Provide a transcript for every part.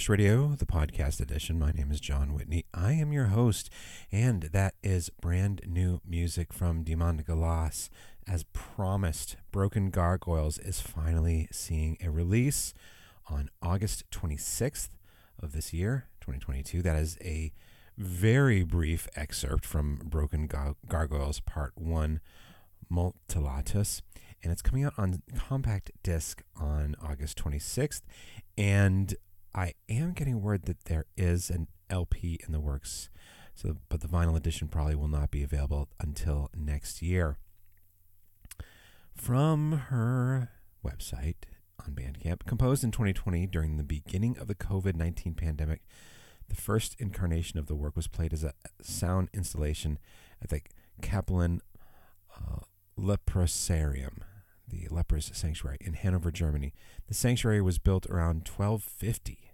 Brainwash Radio, the podcast edition. My name is Jon Whitney. I am your host, and that is brand new music from Diamanda Galas. As promised, Broken Gargoyles is finally seeing a release on August 26th of this year, 2022. That is a very brief excerpt from Broken Gar- Gargoyles Part 1, Mutilatus, and it's coming out on compact disc on August 26th. And I am getting word that there is an LP in the works. So, but the vinyl edition probably will not be available until next year. From her website on Bandcamp, composed in 2020 during the beginning of the COVID 19 pandemic, the first incarnation of the work was played as a sound installation at the Kaplan uh, Leprosarium, the lepers sanctuary in Hanover, Germany. The sanctuary was built around 1250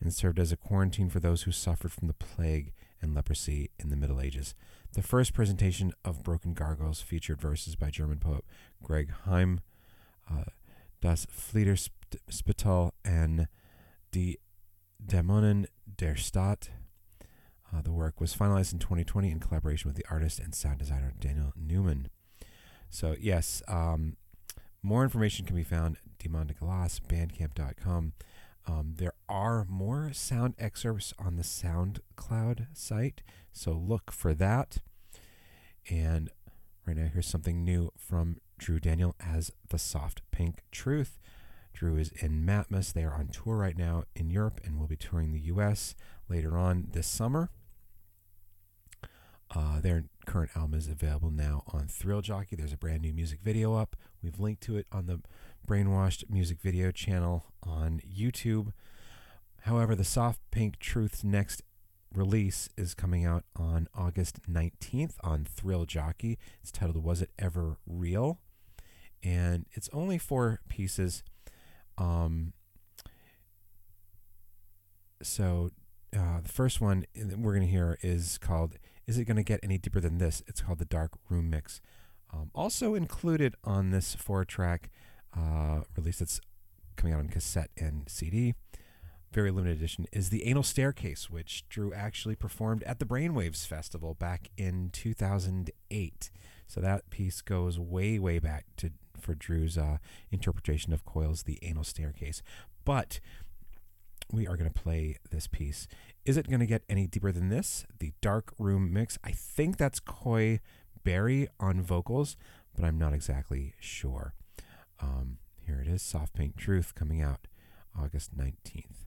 and served as a quarantine for those who suffered from the plague and leprosy in the Middle Ages. The first presentation of Broken Gargoyles featured verses by German poet Georg Heym, uh, Das Fieberspital, and Die Dämonen der Stadt. Uh, the work was finalized in 2020 in collaboration with the artist and sound designer Daniel Neumann. So, yes, um, more information can be found at Diamandagalas, bandcamp.com. Um, there are more sound excerpts on the SoundCloud site, so look for that. And right now, here's something new from Drew Daniel as the Soft Pink Truth. Drew is in Matmos. They are on tour right now in Europe and will be touring the US later on this summer. Uh, their current album is available now on Thrill Jockey. There's a brand new music video up. We've linked to it on the Brainwashed Music Video channel on YouTube. However, the Soft Pink Truth's next release is coming out on August 19th on Thrill Jockey. It's titled Was It Ever Real? And it's only four pieces. Um, so uh, the first one we're going to hear is called Is It Going to Get Any Deeper Than This? It's called the Dark Room Mix. Um, also included on this four track uh, release that's coming out on cassette and CD, very limited edition, is the Anal Staircase, which Drew actually performed at the Brainwaves Festival back in 2008. So that piece goes way, way back to for Drew's uh, interpretation of Coil's The Anal Staircase. But we are going to play this piece. Is it going to get any deeper than this? The Dark Room mix. I think that's Koye Berry on vocals, but I'm not exactly sure. Um, here it is Soft Pink Truth coming out August 19th.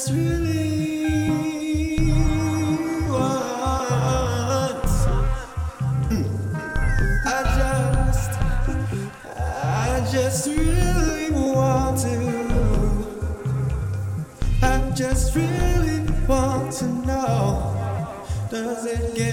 that's really I just, I just really want to. I just really want to know. Does it get?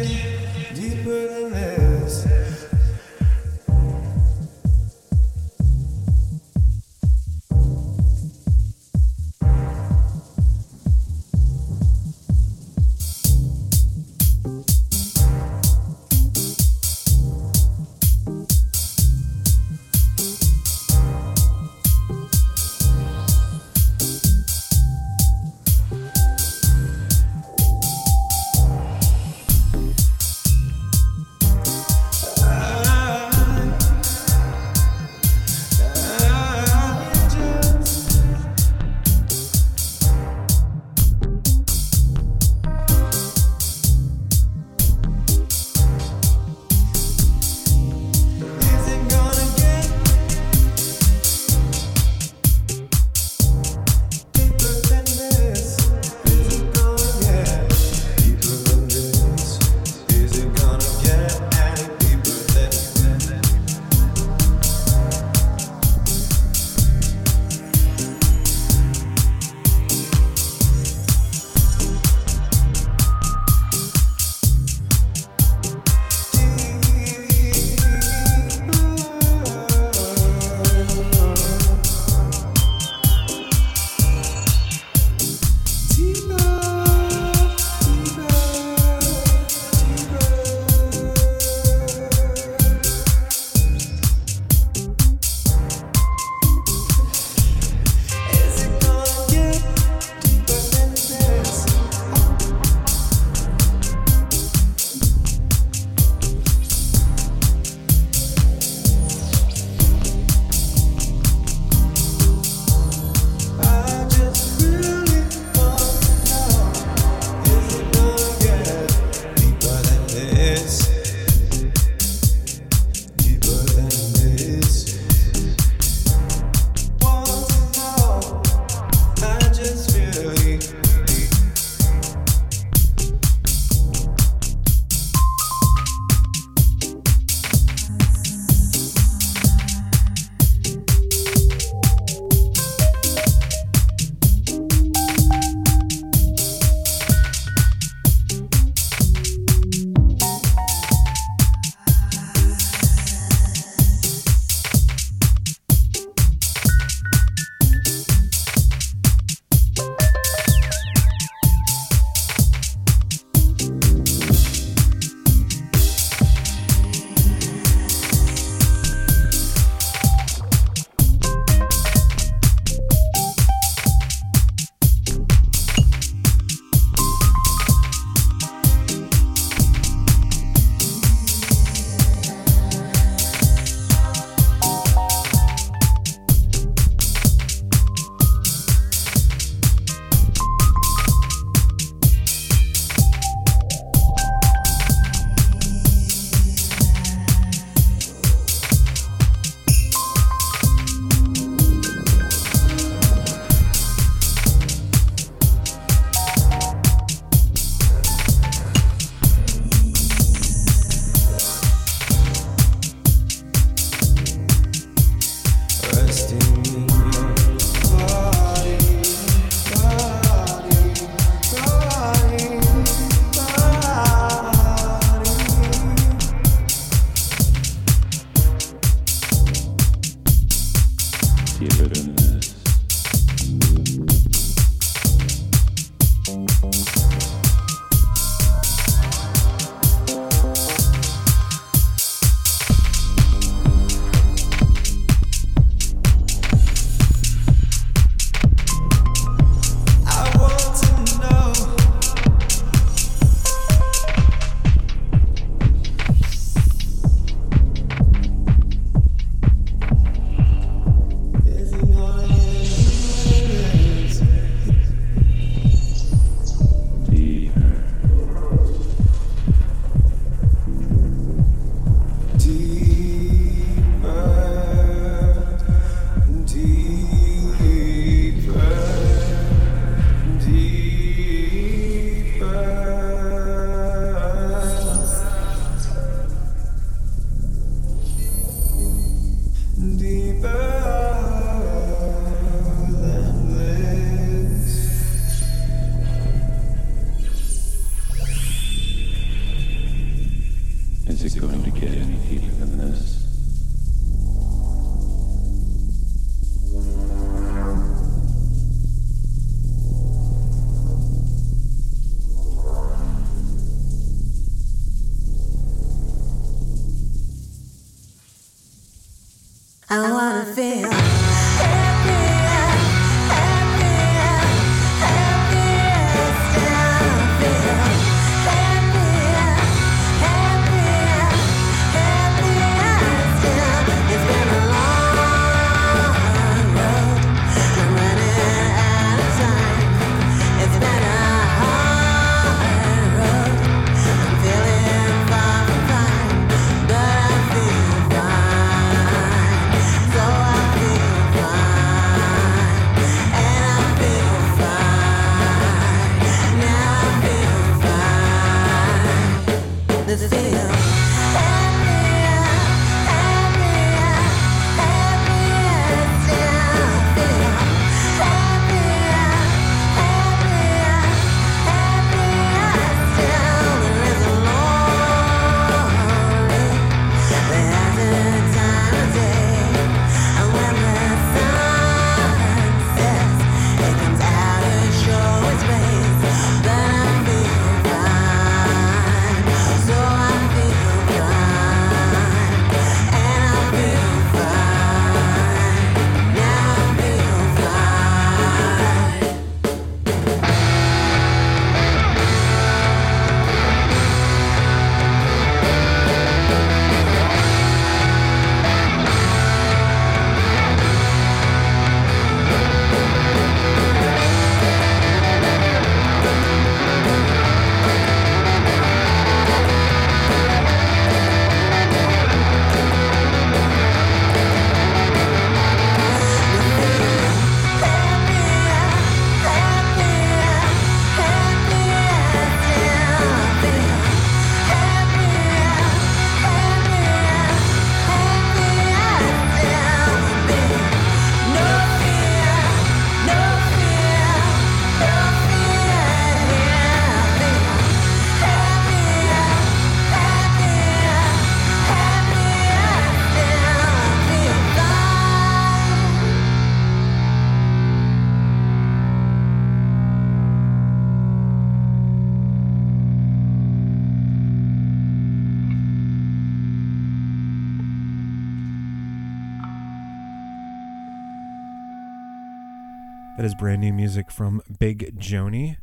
Is brand new music from Big Joanie,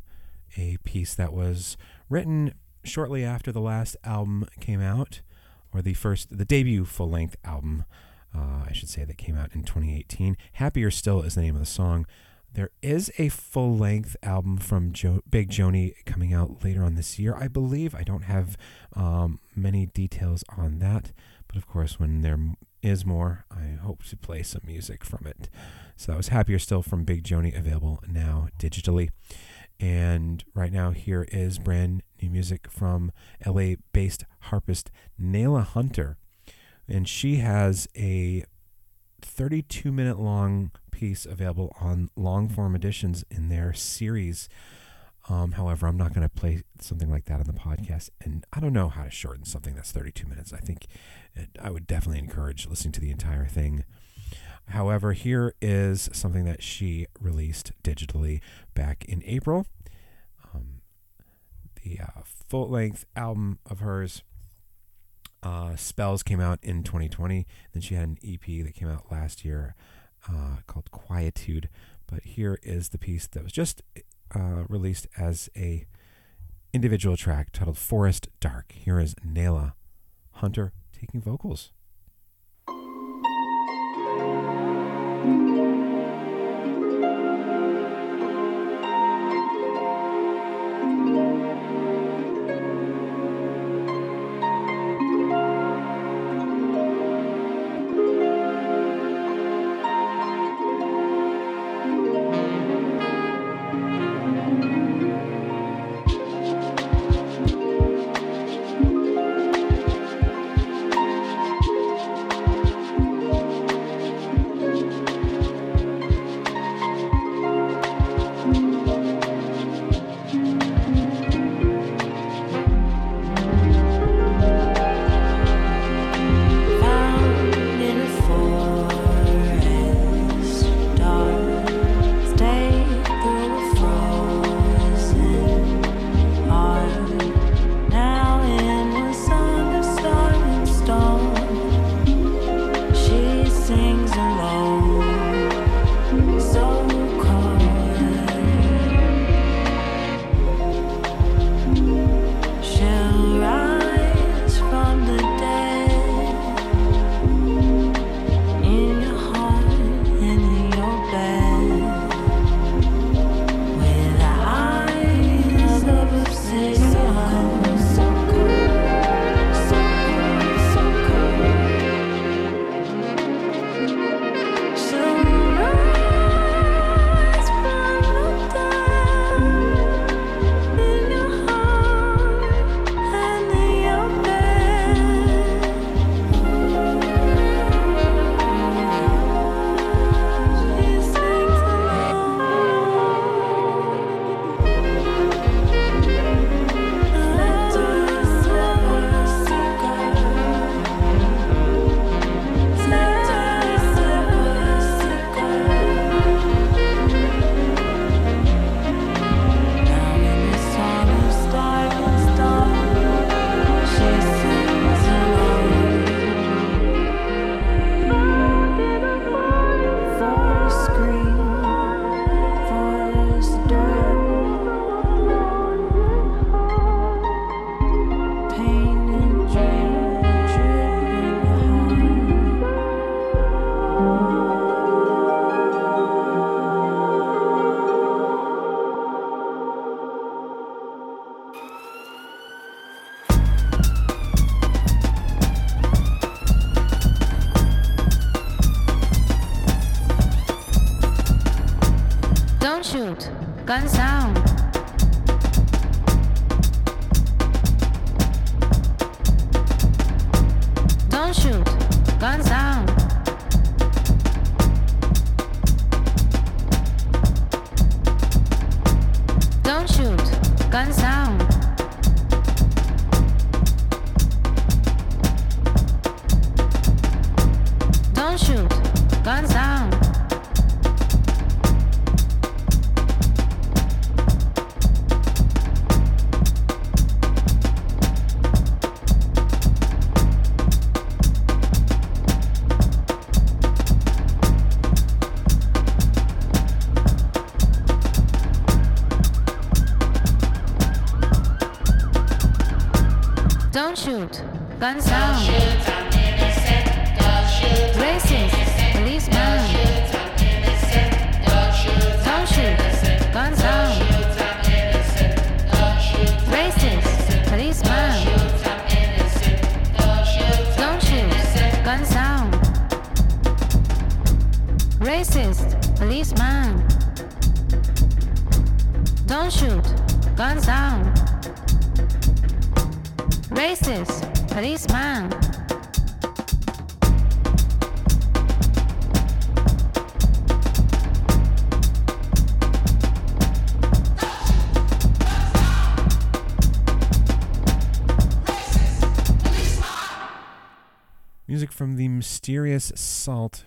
a piece that was written shortly after the last album came out, or the first, the debut full length album, uh, I should say, that came out in 2018. Happier Still is the name of the song. There is a full length album from jo- Big Joanie coming out later on this year, I believe. I don't have um, many details on that, but of course, when there is more, I hope to play some music from it. So that was Happier Still from Big Joanie, available now digitally. And right now, here is brand new music from LA based harpist Nailah Hunter. And she has a 32 minute long piece available on long form editions in their series. Um, however, I'm not going to play something like that on the podcast. And I don't know how to shorten something that's 32 minutes. I think it, I would definitely encourage listening to the entire thing. However, here is something that she released digitally back in April. Um, the uh, full length album of hers, uh, Spells, came out in 2020. Then she had an EP that came out last year uh, called Quietude. But here is the piece that was just uh, released as a individual track titled Forest Dark. Here is Nailah Hunter taking vocals.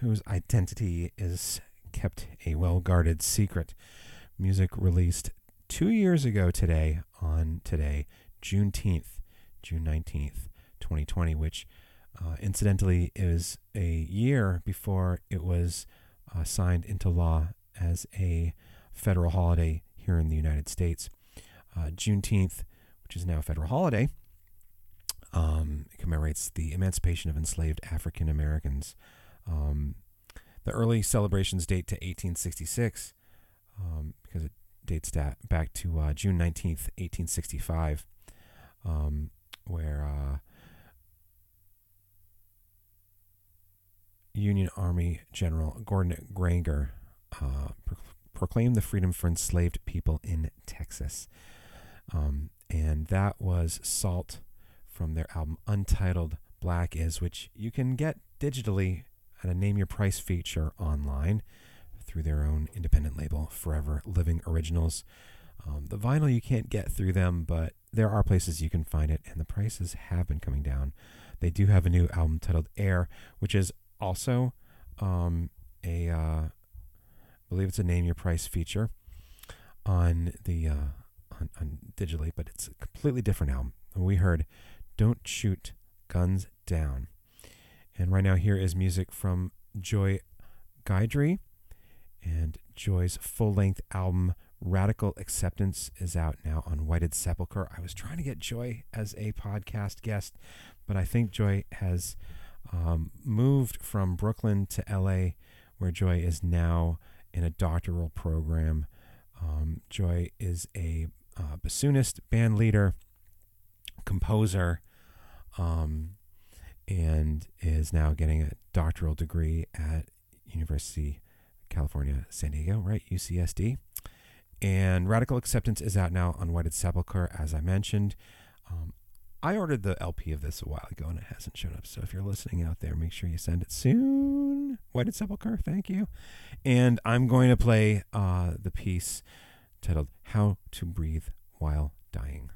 Whose identity is kept a well guarded secret. Music released two years ago today, on today, Juneteenth, June 19th, 2020, which uh, incidentally is a year before it was uh, signed into law as a federal holiday here in the United States. Uh, Juneteenth, which is now a federal holiday, um, commemorates the emancipation of enslaved African Americans. Um, the early celebrations date to 1866 um, because it dates da- back to uh, June 19th, 1865, um, where uh, Union Army General Gordon Granger uh, pro- proclaimed the freedom for enslaved people in Texas. Um, and that was SAULT from their album Untitled Black Is, which you can get digitally at a Name Your Price feature online through their own independent label, Forever Living Originals. Um, the vinyl you can't get through them, but there are places you can find it, and the prices have been coming down. They do have a new album titled Air, which is also um, a, uh, I believe it's a Name Your Price feature on the uh, on, on digitally, but it's a completely different album. We heard "Don't Shoot Guns Down," and right now here is music from Joy Guidry, and Joy's full-length album Radical Acceptance is out now on Whited Sepulchre. I was trying to get Joy as a podcast guest, but I think Joy has um, moved from Brooklyn to LA, where Joy is now in a doctoral program. Um, Joy is a uh, bassoonist, band leader, composer, um, and is now getting a doctoral degree at University of California, San Diego, right? UCSD. And Radical Acceptance is out now on Whited Sepulchre, as I mentioned. Um, I ordered the LP of this a while ago and it hasn't shown up. So if you're listening out there, make sure you send it soon. Whited Sepulchre, thank you. And I'm going to play uh, the piece titled How to Breathe While Dying.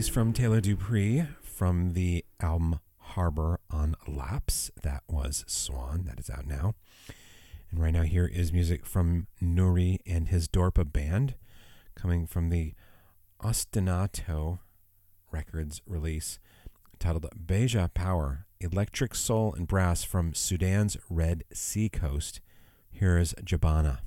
Piece from Taylor Deupree from the album Harbor on Laaps. That was Swann. That is out now. And right now, here is music from Noori and his Dorpa band coming from the Ostinato Records release titled Beja Power Electric Soul and Brass from Sudan's Red Sea Coast. Here is Jabana.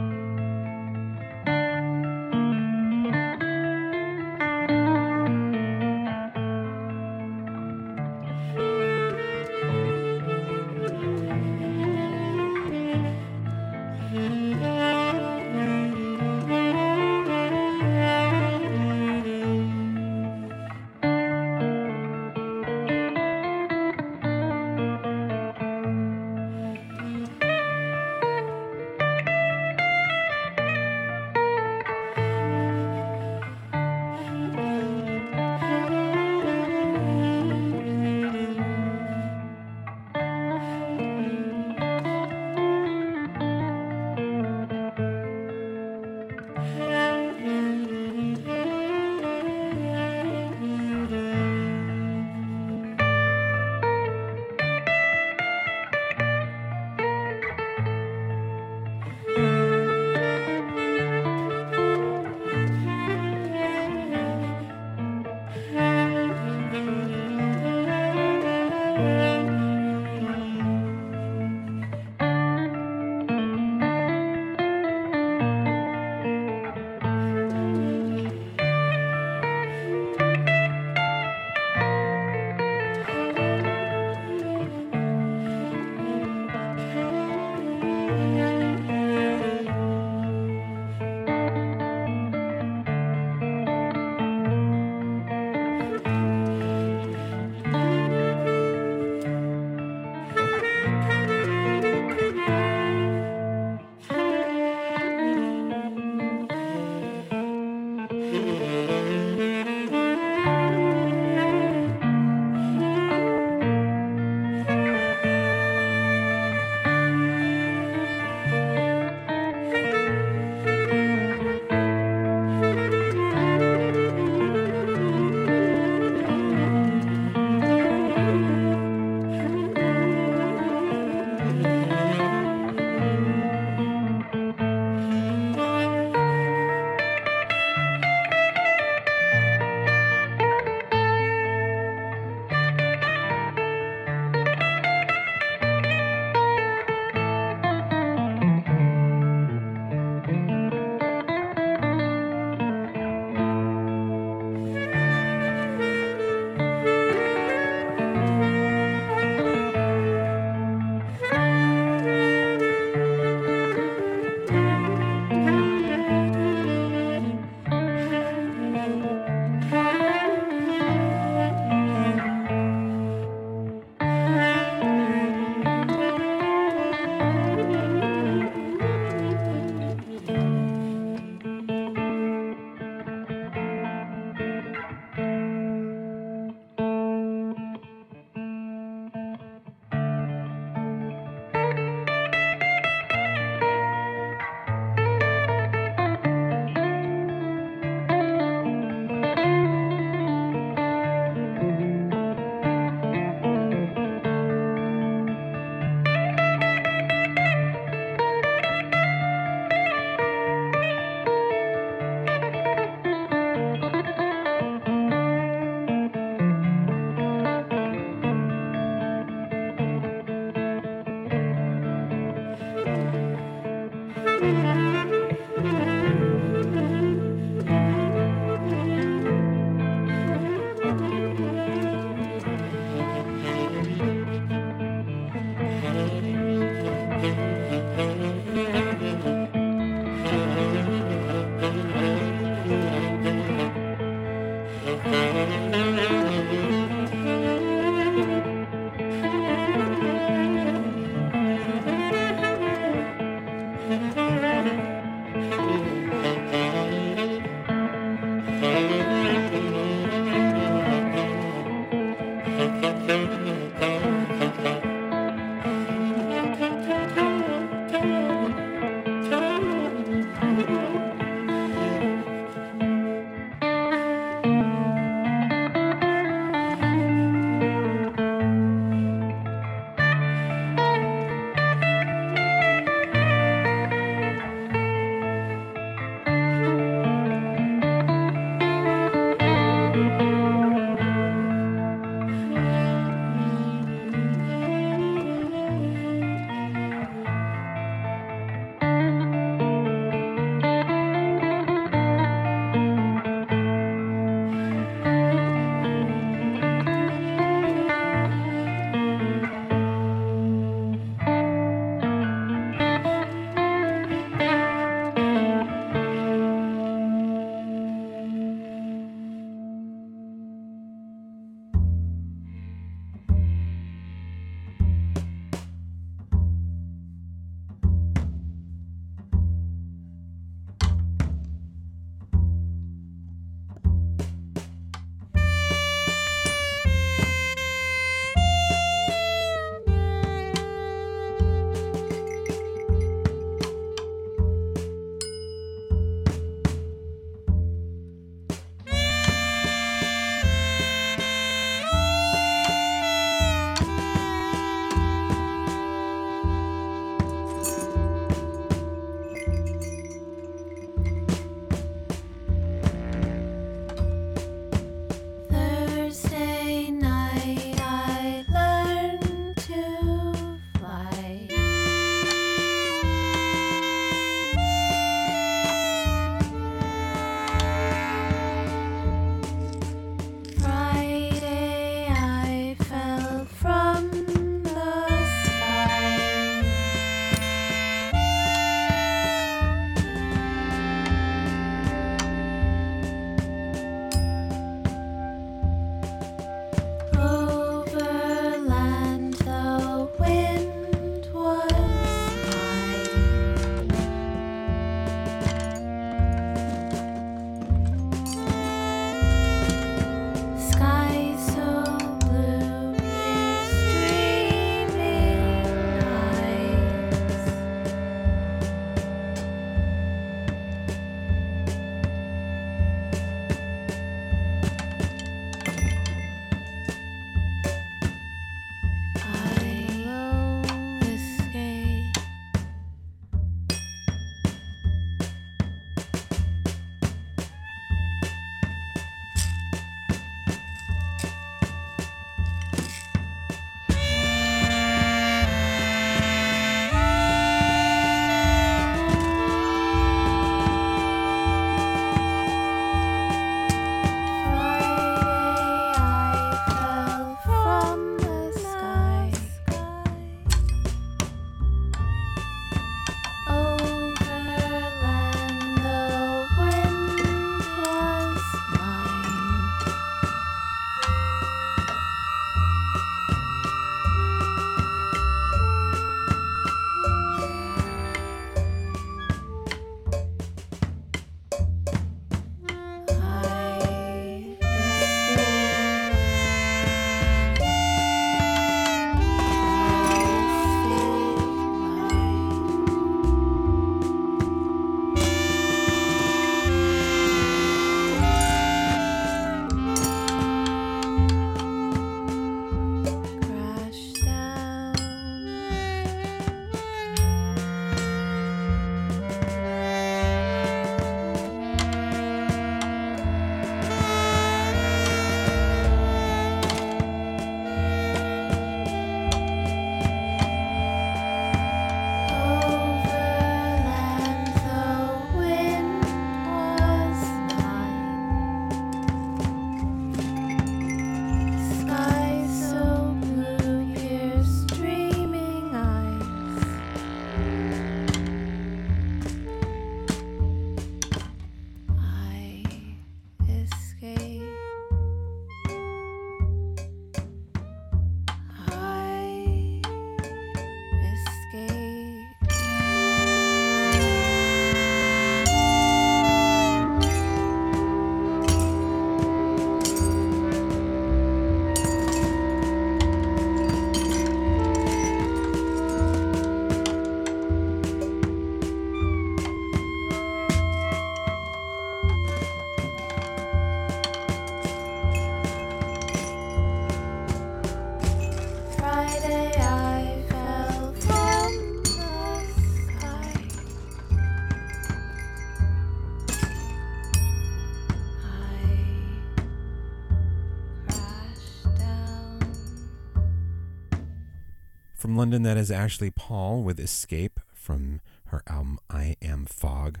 From London, that is Ashley Paul with Escape from her album I Am Fog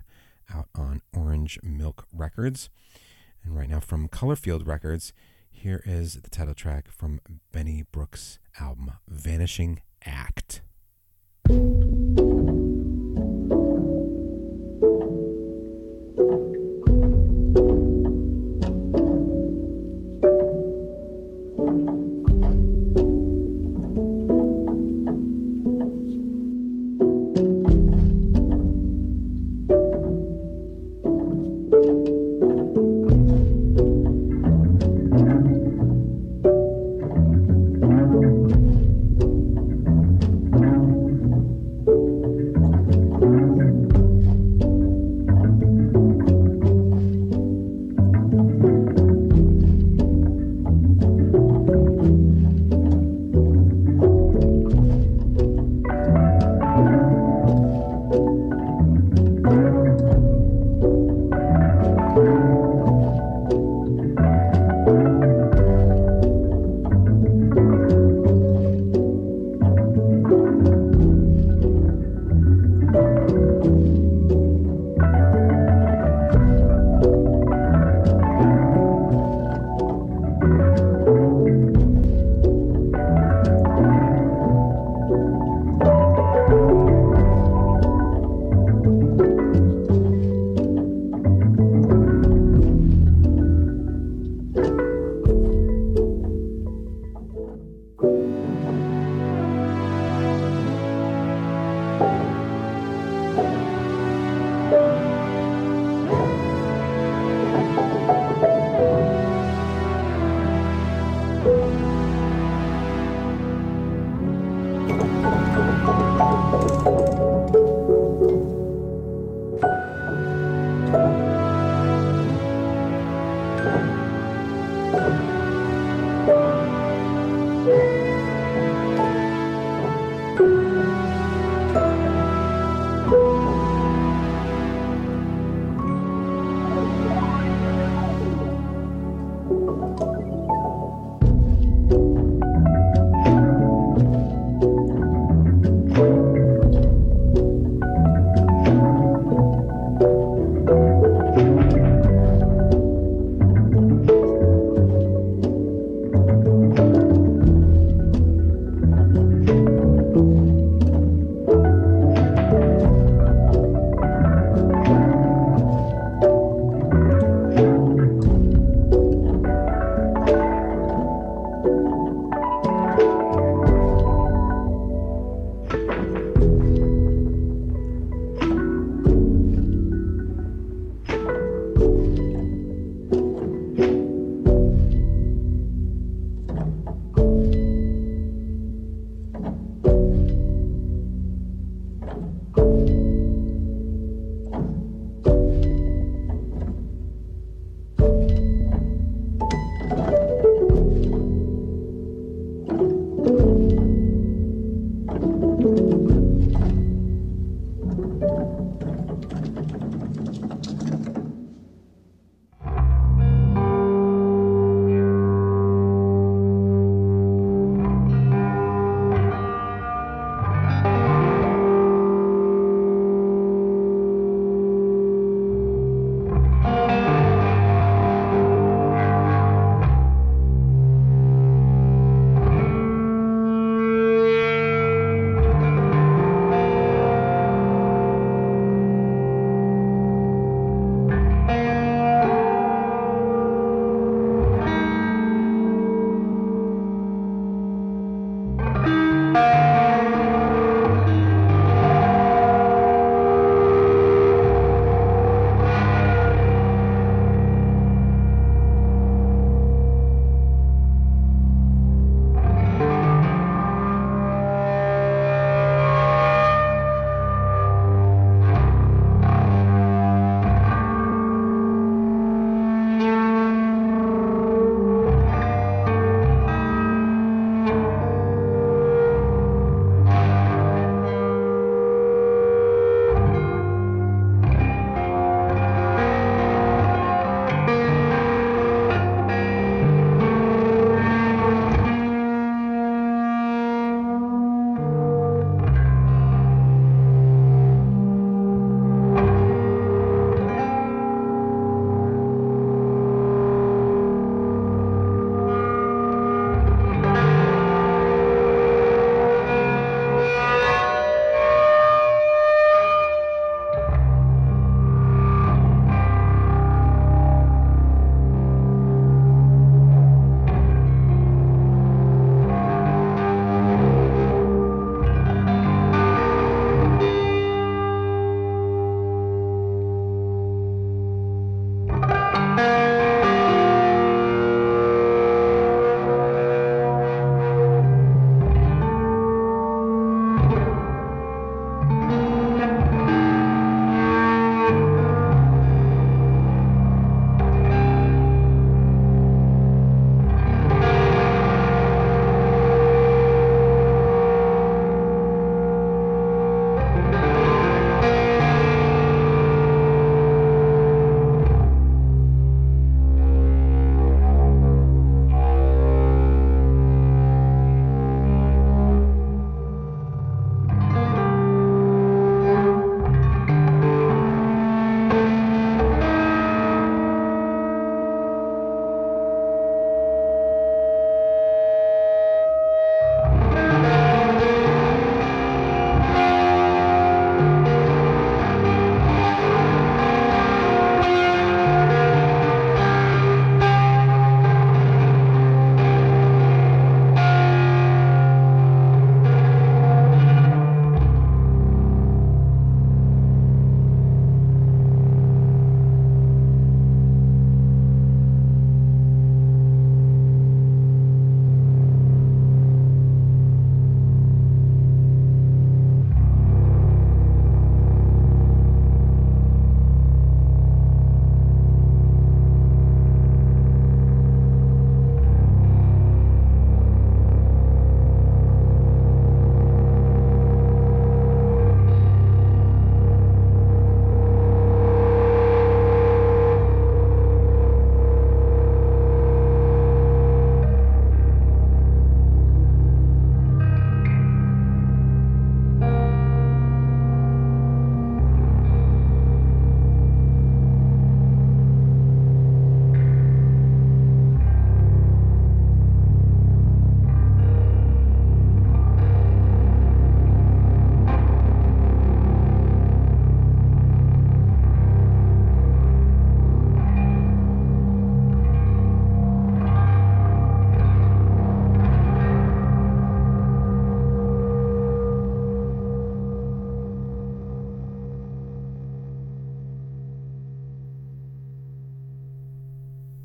out on Orange Milk Records. And right now from Colorfield Records, here is the title track from Benny Bock's album Vanishing Act.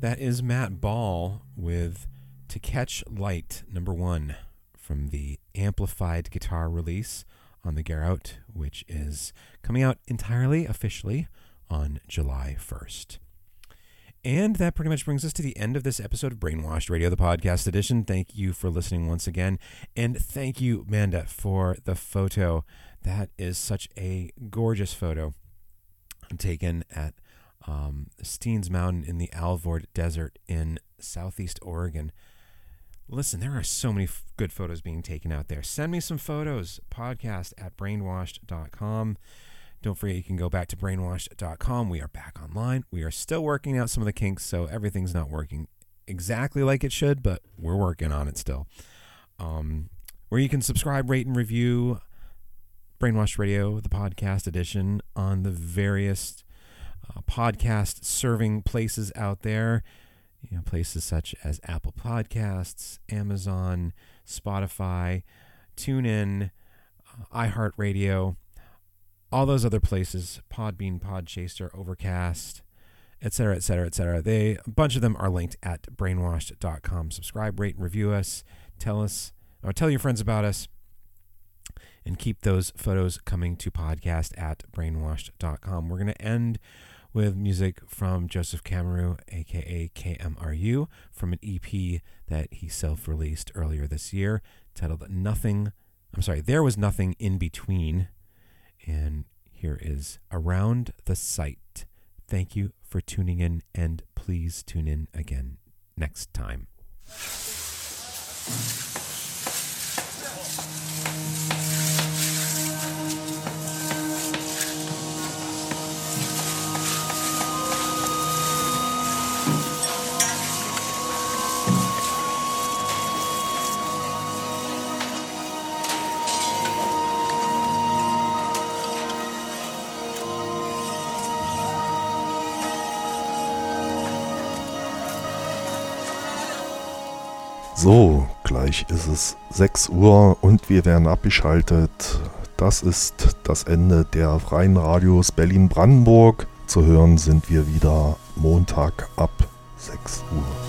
That is Mat Ball with To Catch Light, number one, from the amplified guitar release on the Garrote, which is coming out entirely officially on July 1st. And that pretty much brings us to the end of this episode of Brainwashed Radio, the podcast edition. Thank you for listening once again. And thank you, Manda, for the photo. That is such a gorgeous photo taken at um, Steens Mountain in the Alvord Desert in southeast Oregon. Listen, there are so many f- good photos being taken out there. Send me some photos. Podcast at brainwashed.com. Don't forget, you can go back to brainwashed.com. We are back online. We are still working out some of the kinks, so everything's not working exactly like it should, but we're working on it still. Um, where you can subscribe, rate, and review Brainwashed Radio, the podcast edition, on the various uh, podcast serving places out there. You know, places such as Apple Podcasts, Amazon, Spotify, TuneIn, uh, iHeartRadio, all those other places, Podbean, Podchaser, Overcast, etc., etc., etc. They a bunch of them are linked at brainwashed.com. Subscribe, rate, and review us. Tell us or tell your friends about us and keep those photos coming to podcast at brainwashed.com. We're going to end with music from Joseph Kamaru, aka KMRU, from an EP that he self released earlier this year titled Nothing. I'm sorry, There Was Nothing in Between. And here is Around the Site. Thank you for tuning in, and please tune in again next time. So, gleich ist es 6 Uhr und wir werden abgeschaltet. Das ist das Ende der freien Radios Berlin-Brandenburg. Zu hören sind wir wieder Montag ab 6 Uhr.